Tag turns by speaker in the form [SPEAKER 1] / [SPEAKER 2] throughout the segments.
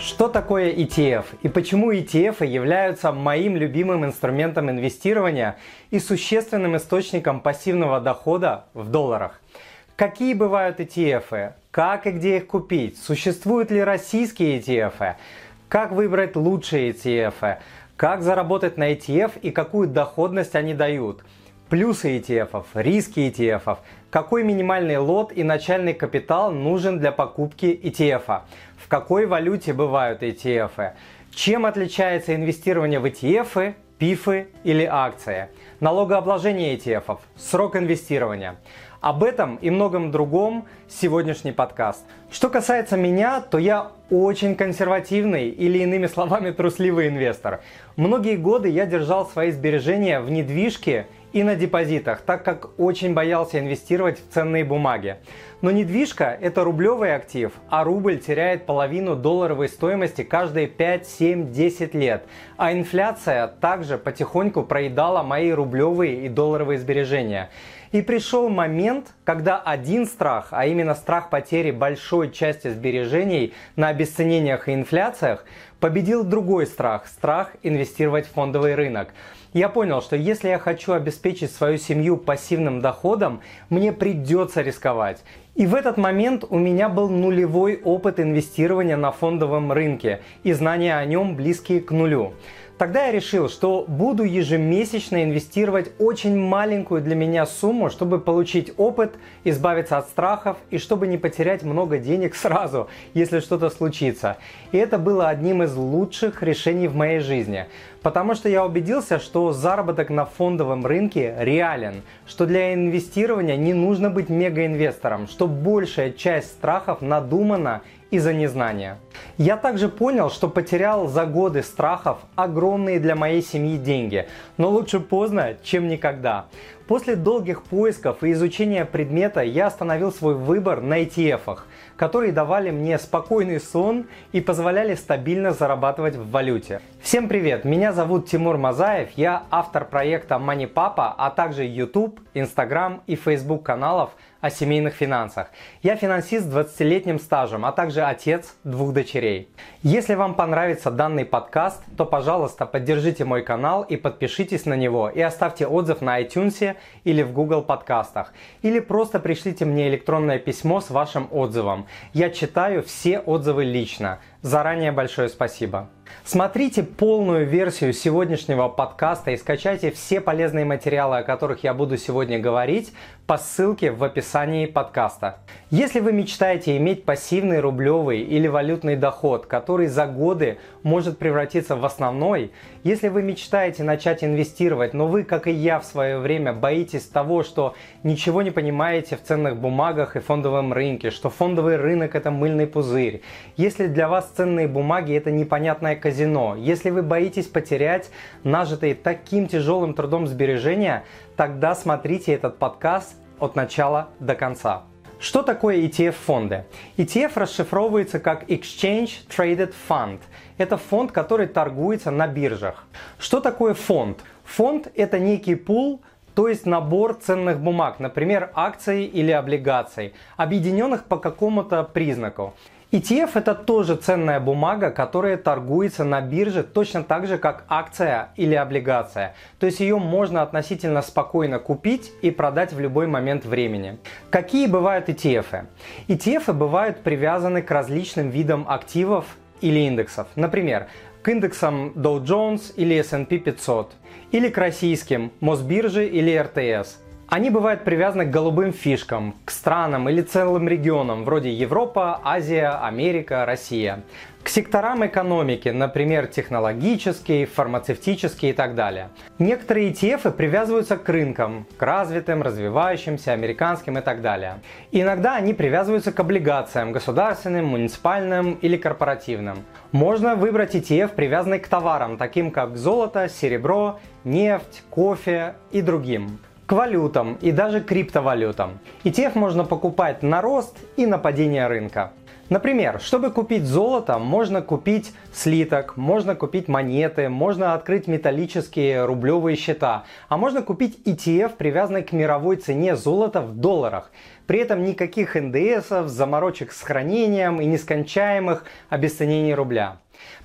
[SPEAKER 1] Что такое ETF и почему ETF являются моим любимым инструментом инвестирования и существенным источником пассивного дохода в долларах? Какие бывают ETF? Как и где их купить? Существуют ли российские ETF? Как выбрать лучшие ETF? Как заработать на ETF и какую доходность они дают? Плюсы ETF, риски ETF, какой минимальный лот и начальный капитал нужен для покупки ETF, какой валюте бывают ETF, чем отличается инвестирование в ETF, пифы или акции, налогообложение ETF, срок инвестирования. Об этом и многом другом сегодняшний подкаст. Что касается меня, то я очень консервативный или иными словами трусливый инвестор. Многие годы я держал свои сбережения в недвижке и на депозитах, так как очень боялся инвестировать в ценные бумаги. Но недвижка – это рублевый актив, а рубль теряет половину долларовой стоимости каждые 5, 7, 10 лет. А инфляция также потихоньку проедала мои рублевые и долларовые сбережения. И пришел момент, когда один страх, а именно страх потери большой части сбережений на обесценениях и инфляциях, победил другой страх – страх инвестировать в фондовый рынок я понял, что если я хочу обеспечить свою семью пассивным доходом, мне придется рисковать. И в этот момент у меня был нулевой опыт инвестирования на фондовом рынке и знания о нем близкие к нулю. Тогда я решил, что буду ежемесячно инвестировать очень маленькую для меня сумму, чтобы получить опыт, избавиться от страхов и чтобы не потерять много денег сразу, если что-то случится. И это было одним из лучших решений в моей жизни. Потому что я убедился, что заработок на фондовом рынке реален, что для инвестирования не нужно быть мегаинвестором, что большая часть страхов надумана из-за незнания. Я также понял, что потерял за годы страхов огромные для моей семьи деньги, но лучше поздно, чем никогда. После долгих поисков и изучения предмета я остановил свой выбор на ETF, которые давали мне спокойный сон и позволяли стабильно зарабатывать в валюте. Всем привет, меня зовут Тимур Мазаев, я автор проекта Money Papa, а также YouTube, Instagram и Facebook каналов – о семейных финансах. Я финансист с 20-летним стажем, а также отец двух дочерей. Если вам понравится данный подкаст, то, пожалуйста, поддержите мой канал и подпишитесь на него и оставьте отзыв на iTunes или в Google подкастах. Или просто пришлите мне электронное письмо с вашим отзывом. Я читаю все отзывы лично. Заранее большое спасибо. Смотрите полную версию сегодняшнего подкаста и скачайте все полезные материалы, о которых я буду сегодня говорить, по ссылке в описании подкаста. Если вы мечтаете иметь пассивный рублевый или валютный доход, который за годы может превратиться в основной, если вы мечтаете начать инвестировать, но вы, как и я в свое время, боитесь того, что ничего не понимаете в ценных бумагах и фондовом рынке, что фондовый рынок это мыльный пузырь, если для вас ценные бумаги это непонятное казино, если вы боитесь потерять нажитые таким тяжелым трудом сбережения, тогда смотрите этот подкаст от начала до конца. Что такое ETF-фонды? ETF расшифровывается как Exchange Traded Fund. Это фонд, который торгуется на биржах. Что такое фонд? Фонд – это некий пул, то есть набор ценных бумаг, например, акций или облигаций, объединенных по какому-то признаку. ETF это тоже ценная бумага, которая торгуется на бирже точно так же, как акция или облигация. То есть ее можно относительно спокойно купить и продать в любой момент времени. Какие бывают ETF? ETF бывают привязаны к различным видам активов или индексов. Например, к индексам Dow Jones или S&P 500, или к российским Мосбиржи или РТС. Они бывают привязаны к голубым фишкам, к странам или целым регионам, вроде Европа, Азия, Америка, Россия. К секторам экономики, например, технологический, фармацевтический и так далее. Некоторые ETF привязываются к рынкам, к развитым, развивающимся, американским и так далее. Иногда они привязываются к облигациям, государственным, муниципальным или корпоративным. Можно выбрать ETF, привязанный к товарам, таким как золото, серебро, нефть, кофе и другим к валютам и даже криптовалютам. ETF можно покупать на рост и на падение рынка. Например, чтобы купить золото, можно купить слиток, можно купить монеты, можно открыть металлические рублевые счета, а можно купить ETF, привязанный к мировой цене золота в долларах. При этом никаких НДСов, заморочек с хранением и нескончаемых обесценений рубля.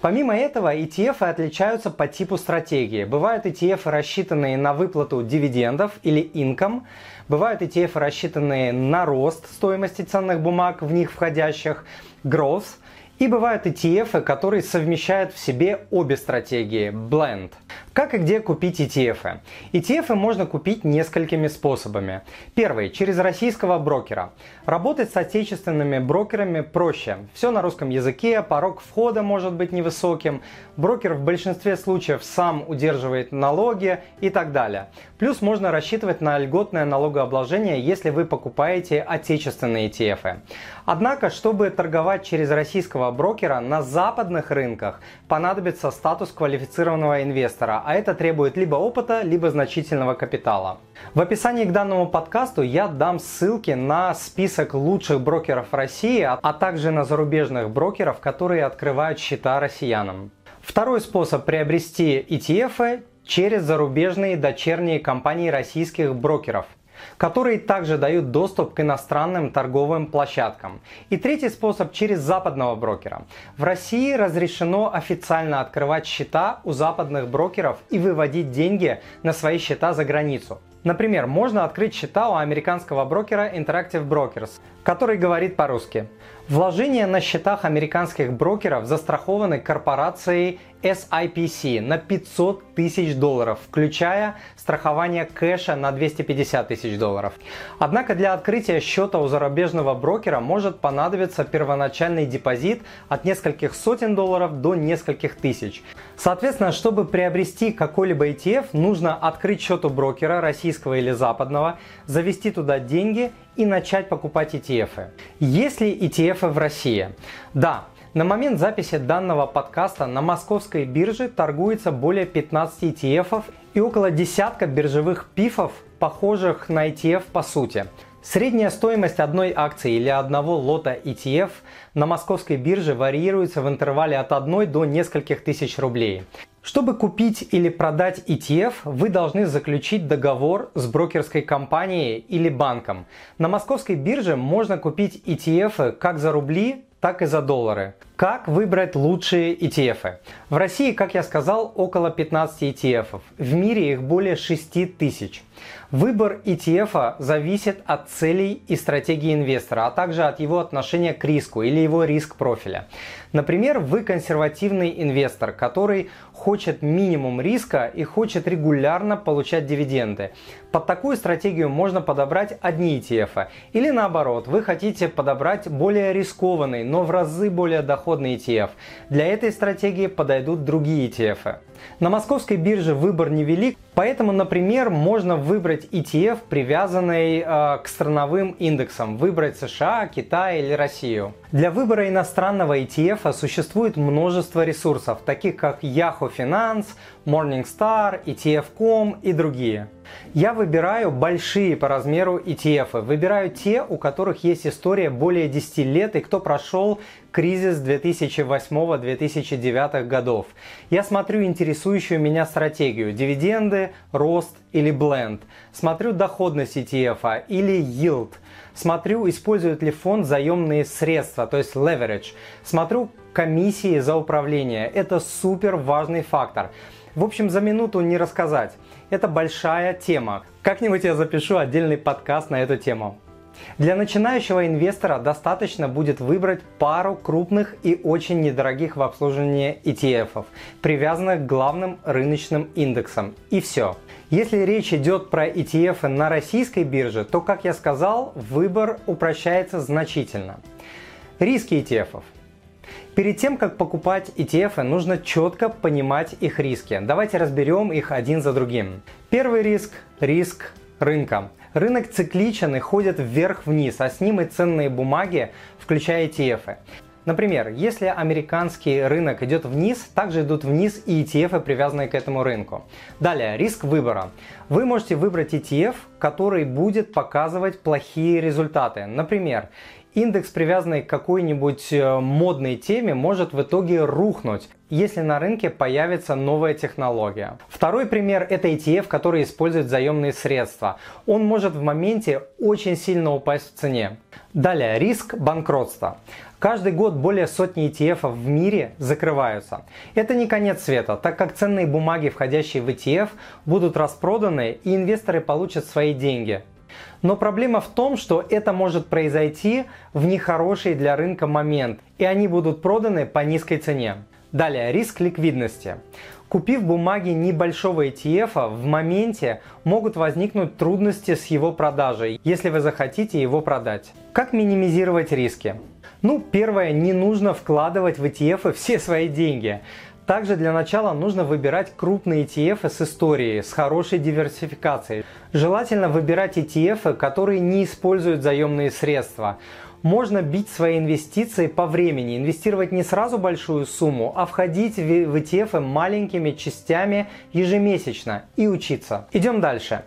[SPEAKER 1] Помимо этого, ETF отличаются по типу стратегии. Бывают ETF, рассчитанные на выплату дивидендов или income, бывают ETF, рассчитанные на рост стоимости ценных бумаг в них входящих, growth, и бывают ETF, которые совмещают в себе обе стратегии, blend. Как и где купить ETF? ETF можно купить несколькими способами. Первый – через российского брокера. Работать с отечественными брокерами проще. Все на русском языке, порог входа может быть невысоким, брокер в большинстве случаев сам удерживает налоги и так далее. Плюс можно рассчитывать на льготное налогообложение, если вы покупаете отечественные ETF. Однако, чтобы торговать через российского брокера на западных рынках, понадобится статус квалифицированного инвестора, а это требует либо опыта, либо значительного капитала. В описании к данному подкасту я дам ссылки на список лучших брокеров России, а также на зарубежных брокеров, которые открывают счета россиянам. Второй способ приобрести ETF через зарубежные дочерние компании российских брокеров – которые также дают доступ к иностранным торговым площадкам. И третий способ через западного брокера. В России разрешено официально открывать счета у западных брокеров и выводить деньги на свои счета за границу. Например, можно открыть счета у американского брокера Interactive Brokers, который говорит по-русски. Вложения на счетах американских брокеров застрахованы корпорацией SIPC на 500 тысяч долларов, включая страхование кэша на 250 тысяч долларов. Однако для открытия счета у зарубежного брокера может понадобиться первоначальный депозит от нескольких сотен долларов до нескольких тысяч. Соответственно, чтобы приобрести какой-либо ETF, нужно открыть счет у брокера, российского или западного, завести туда деньги и начать покупать ETF. Есть ли ETF в России? Да, на момент записи данного подкаста на московской бирже торгуется более 15 ETF и около десятка биржевых пифов, похожих на ETF по сути. Средняя стоимость одной акции или одного лота ETF на московской бирже варьируется в интервале от 1 до нескольких тысяч рублей. Чтобы купить или продать ETF, вы должны заключить договор с брокерской компанией или банком. На московской бирже можно купить ETF как за рубли, так и за доллары. Как выбрать лучшие ETF? В России, как я сказал, около 15 ETF. В мире их более 6 тысяч. Выбор ETF зависит от целей и стратегии инвестора, а также от его отношения к риску или его риск профиля. Например, вы консервативный инвестор, который хочет минимум риска и хочет регулярно получать дивиденды. Под такую стратегию можно подобрать одни ETF. Или наоборот, вы хотите подобрать более рискованный, но в разы более доходный ETF. Для этой стратегии подойдут другие ETF. На московской бирже выбор невелик, поэтому, например, можно выбрать ETF, привязанный э, к страновым индексам, выбрать США, Китай или Россию. Для выбора иностранного ETF существует множество ресурсов, таких как Yahoo Finance, Morningstar, ETF.com и другие. Я выбираю большие по размеру ETF. Выбираю те, у которых есть история более 10 лет и кто прошел кризис 2008-2009 годов. Я смотрю интересующую меня стратегию – дивиденды, рост или бленд. Смотрю доходность ETF или yield. Смотрю, использует ли фонд заемные средства, то есть leverage. Смотрю комиссии за управление. Это супер важный фактор. В общем, за минуту не рассказать. Это большая тема. Как-нибудь я запишу отдельный подкаст на эту тему. Для начинающего инвестора достаточно будет выбрать пару крупных и очень недорогих в обслуживании ETF, привязанных к главным рыночным индексам. И все. Если речь идет про ETF на российской бирже, то, как я сказал, выбор упрощается значительно. Риски ETF. Перед тем, как покупать ETF, нужно четко понимать их риски. Давайте разберем их один за другим. Первый риск – риск рынка. Рынок цикличен и ходит вверх-вниз, а с ним и ценные бумаги, включая ETF. Например, если американский рынок идет вниз, также идут вниз и ETF, привязанные к этому рынку. Далее, риск выбора. Вы можете выбрать ETF, который будет показывать плохие результаты. Например, индекс, привязанный к какой-нибудь э, модной теме, может в итоге рухнуть, если на рынке появится новая технология. Второй пример – это ETF, который использует заемные средства. Он может в моменте очень сильно упасть в цене. Далее, риск банкротства. Каждый год более сотни ETF в мире закрываются. Это не конец света, так как ценные бумаги, входящие в ETF, будут распроданы и инвесторы получат свои деньги. Но проблема в том, что это может произойти в нехороший для рынка момент, и они будут проданы по низкой цене. Далее, риск ликвидности. Купив бумаги небольшого ETF, в моменте могут возникнуть трудности с его продажей, если вы захотите его продать. Как минимизировать риски? Ну, первое, не нужно вкладывать в ETF все свои деньги. Также для начала нужно выбирать крупные ETF с историей, с хорошей диверсификацией. Желательно выбирать ETF, которые не используют заемные средства. Можно бить свои инвестиции по времени, инвестировать не сразу большую сумму, а входить в ETF маленькими частями ежемесячно и учиться. Идем дальше.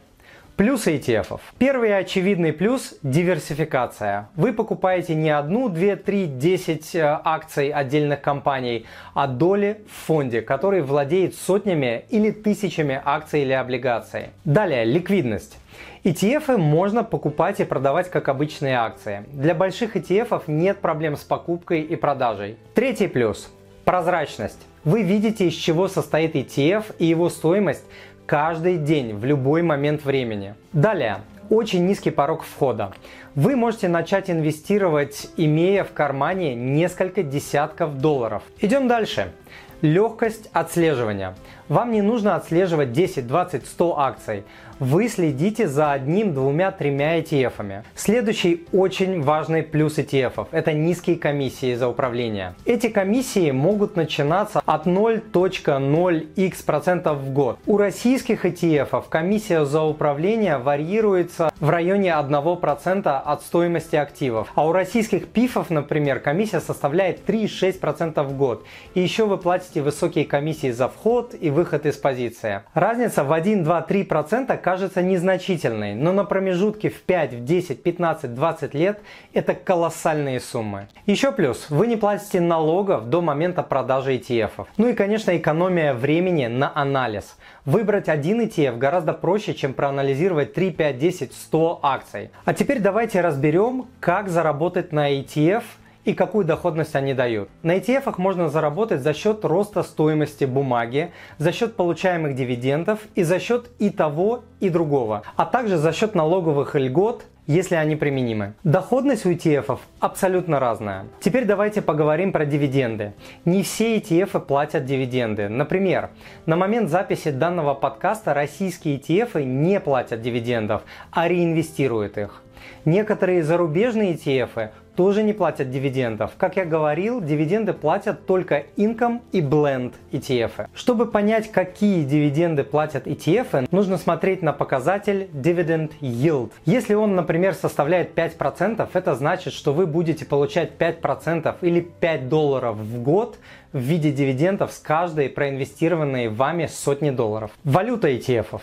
[SPEAKER 1] Плюсы ETF. Первый очевидный плюс – диверсификация. Вы покупаете не одну, две, три, десять э, акций отдельных компаний, а доли в фонде, который владеет сотнями или тысячами акций или облигаций. Далее, ликвидность. ETF можно покупать и продавать как обычные акции. Для больших ETF нет проблем с покупкой и продажей. Третий плюс – прозрачность. Вы видите, из чего состоит ETF и его стоимость каждый день, в любой момент времени. Далее, очень низкий порог входа. Вы можете начать инвестировать, имея в кармане несколько десятков долларов. Идем дальше. Легкость отслеживания. Вам не нужно отслеживать 10, 20, 100 акций вы следите за одним, двумя, тремя ETF. Следующий очень важный плюс ETF – это низкие комиссии за управление. Эти комиссии могут начинаться от 0.0x% в год. У российских ETF комиссия за управление варьируется в районе 1% от стоимости активов. А у российских ПИФов, например, комиссия составляет 3-6% в год. И еще вы платите высокие комиссии за вход и выход из позиции. Разница в 1, 2, 3% кажется незначительной, но на промежутке в 5, в 10, 15, 20 лет это колоссальные суммы. Еще плюс, вы не платите налогов до момента продажи ETF. Ну и, конечно, экономия времени на анализ. Выбрать один ETF гораздо проще, чем проанализировать 3, 5, 10, 100 акций. А теперь давайте разберем, как заработать на ETF – и какую доходность они дают. На ETF можно заработать за счет роста стоимости бумаги, за счет получаемых дивидендов и за счет и того, и другого, а также за счет налоговых льгот, если они применимы. Доходность у ETF абсолютно разная. Теперь давайте поговорим про дивиденды. Не все ETF платят дивиденды. Например, на момент записи данного подкаста российские ETF не платят дивидендов, а реинвестируют их. Некоторые зарубежные ETF тоже не платят дивидендов. Как я говорил, дивиденды платят только Income и Blend ETF. Чтобы понять, какие дивиденды платят ETF, нужно смотреть на показатель Dividend Yield. Если он, например, составляет 5%, это значит, что вы будете получать 5% или 5 долларов в год в виде дивидендов с каждой проинвестированной вами сотни долларов. Валюта ETF.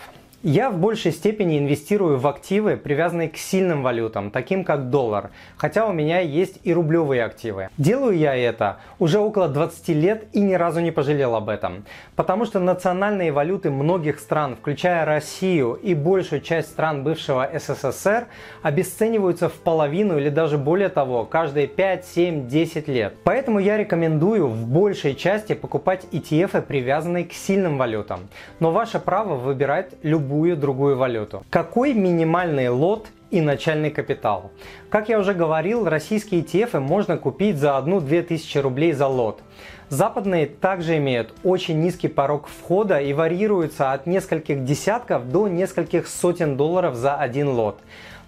[SPEAKER 1] Я в большей степени инвестирую в активы, привязанные к сильным валютам, таким как доллар, хотя у меня есть и рублевые активы. Делаю я это уже около 20 лет и ни разу не пожалел об этом, потому что национальные валюты многих стран, включая Россию и большую часть стран бывшего СССР, обесцениваются в половину или даже более того, каждые 5, 7, 10 лет. Поэтому я рекомендую в большей части покупать ETF, привязанные к сильным валютам. Но ваше право выбирать любую любую другую валюту. Какой минимальный лот и начальный капитал. Как я уже говорил, российские ETF можно купить за 1-2 тысячи рублей за лот. Западные также имеют очень низкий порог входа и варьируются от нескольких десятков до нескольких сотен долларов за один лот.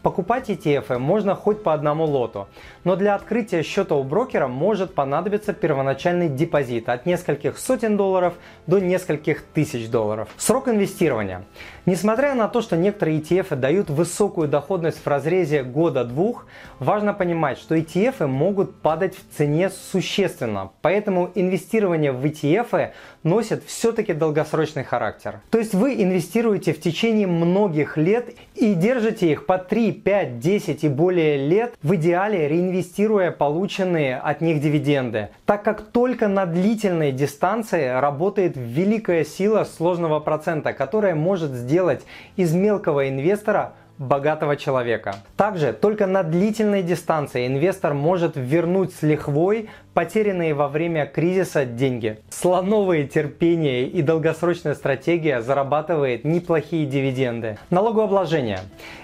[SPEAKER 1] Покупать ETF можно хоть по одному лоту, но для открытия счета у брокера может понадобиться первоначальный депозит от нескольких сотен долларов до нескольких тысяч долларов. Срок инвестирования. Несмотря на то, что некоторые ETF дают высокую доходность в разрезе года-двух, важно понимать, что ETF могут падать в цене существенно, поэтому инвестирование в ETF носит все-таки долгосрочный характер. То есть вы инвестируете в течение многих лет и держите их по 3 3, 5, 10 и более лет, в идеале реинвестируя полученные от них дивиденды, так как только на длительной дистанции работает великая сила сложного процента, которая может сделать из мелкого инвестора богатого человека. Также только на длительной дистанции инвестор может вернуть с лихвой потерянные во время кризиса деньги. Слоновые терпение и долгосрочная стратегия зарабатывает неплохие дивиденды. Налогообложение.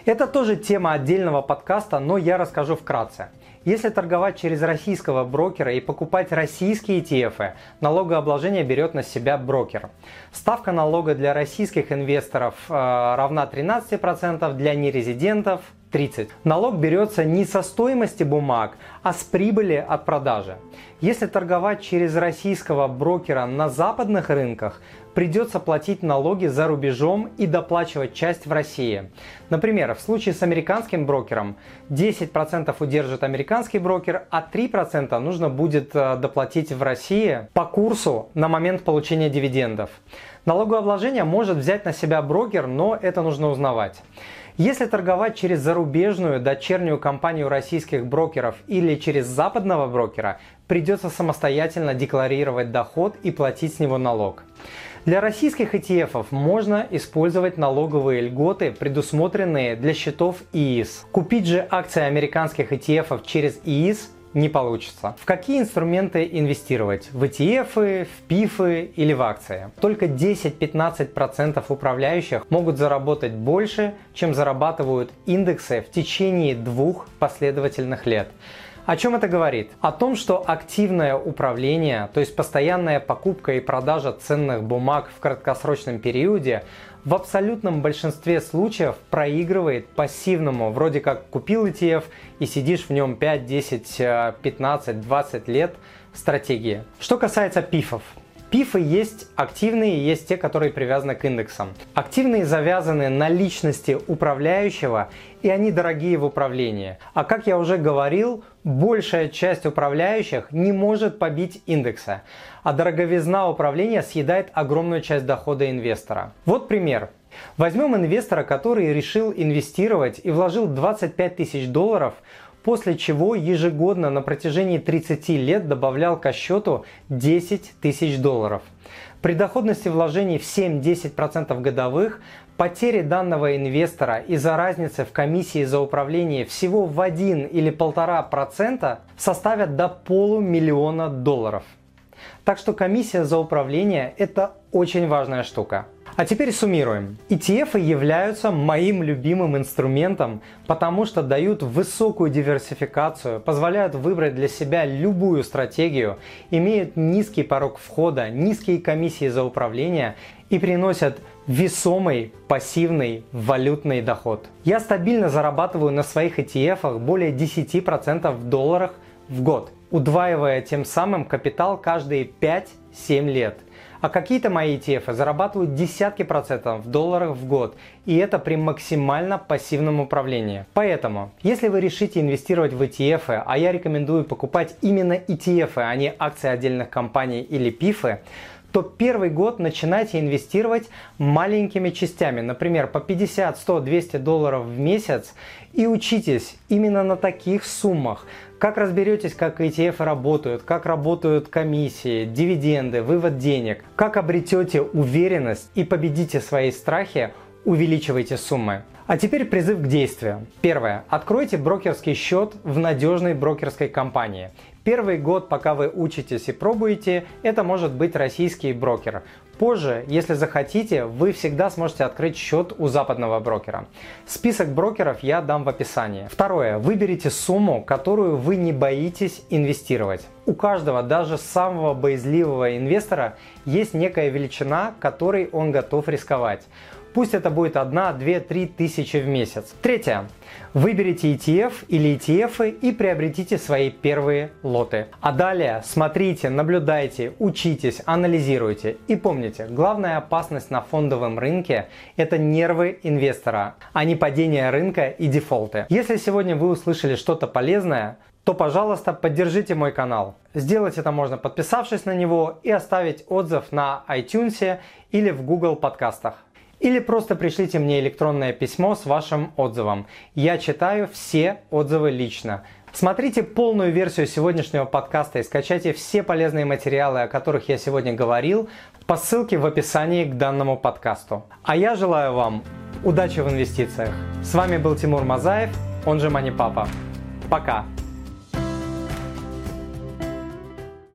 [SPEAKER 1] Это тоже тема отдельного подкаста, но я расскажу вкратце. Если торговать через российского брокера и покупать российские ETF, налогообложение берет на себя брокер. Ставка налога для российских инвесторов э, равна 13%, для нерезидентов 30. Налог берется не со стоимости бумаг, а с прибыли от продажи. Если торговать через российского брокера на западных рынках, придется платить налоги за рубежом и доплачивать часть в России. Например, в случае с американским брокером 10% удержит американский брокер, а 3% нужно будет э, доплатить в России по курсу на момент получения дивидендов. Налогообложение может взять на себя брокер, но это нужно узнавать. Если торговать через зарубежную дочернюю компанию российских брокеров или через западного брокера, придется самостоятельно декларировать доход и платить с него налог. Для российских ETF можно использовать налоговые льготы, предусмотренные для счетов ИИС. Купить же акции американских ETF через ИИС не получится. В какие инструменты инвестировать? В ETF, в PIF или в акции? Только 10-15% управляющих могут заработать больше, чем зарабатывают индексы в течение двух последовательных лет. О чем это говорит? О том, что активное управление, то есть постоянная покупка и продажа ценных бумаг в краткосрочном периоде, в абсолютном большинстве случаев проигрывает пассивному, вроде как купил ETF и сидишь в нем 5, 10, 15, 20 лет стратегии. Что касается пифов, Пифы есть активные, есть те, которые привязаны к индексам. Активные завязаны на личности управляющего, и они дорогие в управлении. А как я уже говорил, большая часть управляющих не может побить индекса, а дороговизна управления съедает огромную часть дохода инвестора. Вот пример. Возьмем инвестора, который решил инвестировать и вложил 25 тысяч долларов после чего ежегодно на протяжении 30 лет добавлял ко счету 10 тысяч долларов. При доходности вложений в 7-10% годовых потери данного инвестора из-за разницы в комиссии за управление всего в 1 или 1,5% составят до полумиллиона долларов. Так что комиссия за управление – это очень важная штука. А теперь суммируем. ETF являются моим любимым инструментом, потому что дают высокую диверсификацию, позволяют выбрать для себя любую стратегию, имеют низкий порог входа, низкие комиссии за управление и приносят весомый пассивный валютный доход. Я стабильно зарабатываю на своих ETF более 10% в долларах в год, удваивая тем самым капитал каждые 5-7 лет – а какие-то мои ETF зарабатывают десятки процентов в долларах в год, и это при максимально пассивном управлении. Поэтому, если вы решите инвестировать в ETF, а я рекомендую покупать именно ETF, а не акции отдельных компаний или PIF, то первый год начинайте инвестировать маленькими частями, например, по 50, 100, 200 долларов в месяц и учитесь именно на таких суммах. Как разберетесь, как ETF работают, как работают комиссии, дивиденды, вывод денег, как обретете уверенность и победите свои страхи, увеличивайте суммы. А теперь призыв к действию. Первое. Откройте брокерский счет в надежной брокерской компании. Первый год, пока вы учитесь и пробуете, это может быть российский брокер. Позже, если захотите, вы всегда сможете открыть счет у западного брокера. Список брокеров я дам в описании. Второе. Выберите сумму, которую вы не боитесь инвестировать. У каждого, даже самого боязливого инвестора, есть некая величина, которой он готов рисковать. Пусть это будет 1, 2, 3 тысячи в месяц. Третье. Выберите ETF или ETF и приобретите свои первые лоты. А далее смотрите, наблюдайте, учитесь, анализируйте. И помните, главная опасность на фондовом рынке – это нервы инвестора, а не падение рынка и дефолты. Если сегодня вы услышали что-то полезное, то, пожалуйста, поддержите мой канал. Сделать это можно подписавшись на него и оставить отзыв на iTunes или в Google подкастах. Или просто пришлите мне электронное письмо с вашим отзывом. Я читаю все отзывы лично. Смотрите полную версию сегодняшнего подкаста и скачайте все полезные материалы, о которых я сегодня говорил, по ссылке в описании к данному подкасту. А я желаю вам удачи в инвестициях. С вами был Тимур Мазаев, он же Мани Папа. Пока!